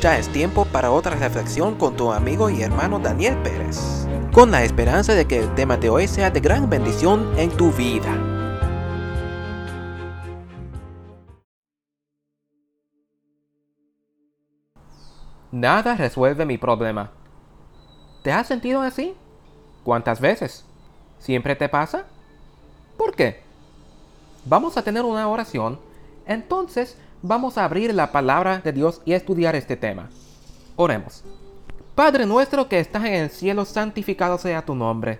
Ya es tiempo para otra reflexión con tu amigo y hermano Daniel Pérez, con la esperanza de que el tema de hoy sea de gran bendición en tu vida. Nada resuelve mi problema. ¿Te has sentido así? ¿Cuántas veces? ¿Siempre te pasa? ¿Por qué? Vamos a tener una oración, entonces vamos a abrir la palabra de Dios y estudiar este tema. Oremos. Padre nuestro que estás en el cielo, santificado sea tu nombre.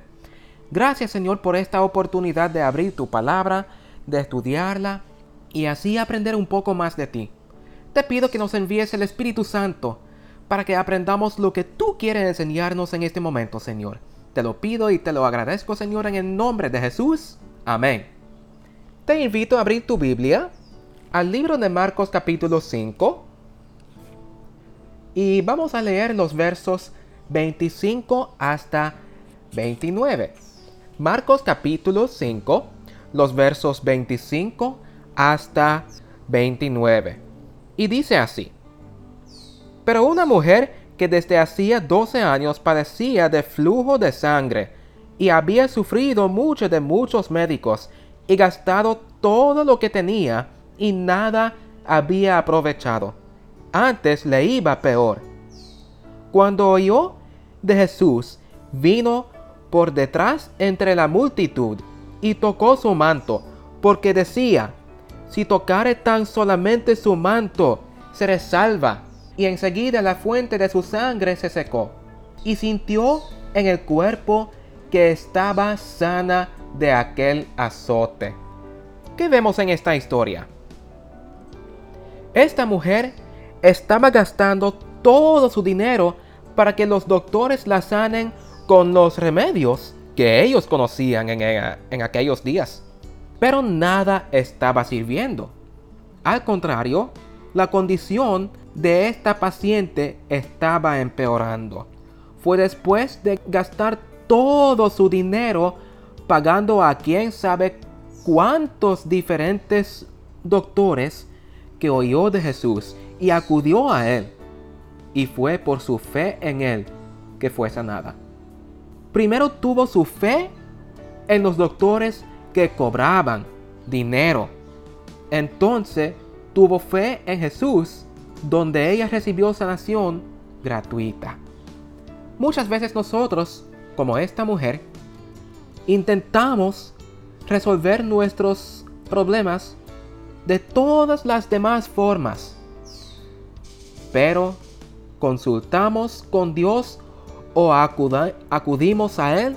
Gracias Señor por esta oportunidad de abrir tu palabra, de estudiarla y así aprender un poco más de ti. Te pido que nos envíes el Espíritu Santo para que aprendamos lo que tú quieres enseñarnos en este momento, Señor. Te lo pido y te lo agradezco, Señor, en el nombre de Jesús. Amén. Te invito a abrir tu Biblia al libro de Marcos capítulo 5 y vamos a leer los versos 25 hasta 29. Marcos capítulo 5, los versos 25 hasta 29. Y dice así. Pero una mujer que desde hacía 12 años padecía de flujo de sangre y había sufrido mucho de muchos médicos y gastado todo lo que tenía y nada había aprovechado. Antes le iba peor. Cuando oyó de Jesús, vino por detrás entre la multitud y tocó su manto, porque decía, si tocare tan solamente su manto, seré salva y enseguida la fuente de su sangre se secó, y sintió en el cuerpo que estaba sana de aquel azote. ¿Qué vemos en esta historia? Esta mujer estaba gastando todo su dinero para que los doctores la sanen con los remedios que ellos conocían en, en, aquellos días. Pero nada estaba sirviendo. Al contrario, la condición de esta paciente estaba empeorando. Fue después de gastar todo su dinero pagando a quién sabe cuántos diferentes doctores que oyó de Jesús y acudió a él. Y fue por su fe en él que fue sanada. Primero tuvo su fe en los doctores que cobraban dinero. Entonces tuvo fe en Jesús donde ella recibió sanación gratuita. Muchas veces nosotros, como esta mujer, intentamos resolver nuestros problemas de todas las demás formas. Pero consultamos con Dios o acudimos a Él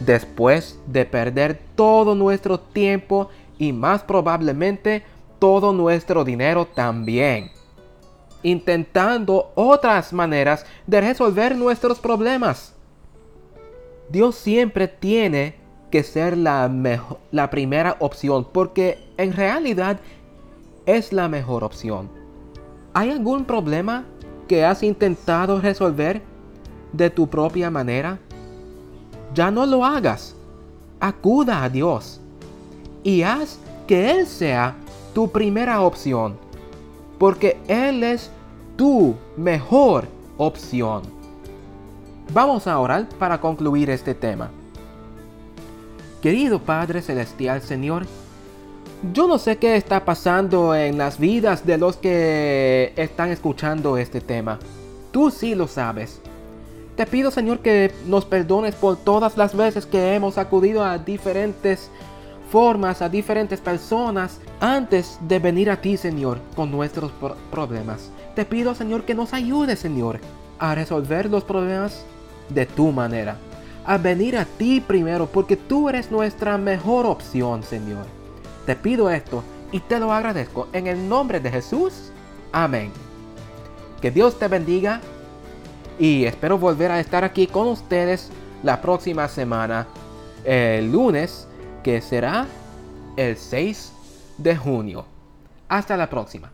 después de perder todo nuestro tiempo y más probablemente todo nuestro dinero también intentando otras maneras de resolver nuestros problemas. Dios siempre tiene que ser la, mejor, la primera opción porque en realidad es la mejor opción. ¿Hay algún problema que has intentado resolver de tu propia manera? Ya no lo hagas. Acuda a Dios y haz que Él sea tu primera opción porque Él es tu mejor opción. Vamos a orar para concluir este tema. Querido Padre Celestial Señor, yo no sé qué está pasando en las vidas de los que están escuchando este tema. Tú sí lo sabes. Te pido Señor que nos perdones por todas las veces que hemos acudido a diferentes formas a diferentes personas antes de venir a ti, Señor, con nuestros problemas. Te pido, Señor, que nos ayude, Señor, a resolver los problemas de tu manera. A venir a ti primero, porque tú eres nuestra mejor opción, Señor. Te pido esto y te lo agradezco en el nombre de Jesús. Amén. Que Dios te bendiga y espero volver a estar aquí con ustedes la próxima semana, el lunes que será el 6 de junio. Hasta la próxima.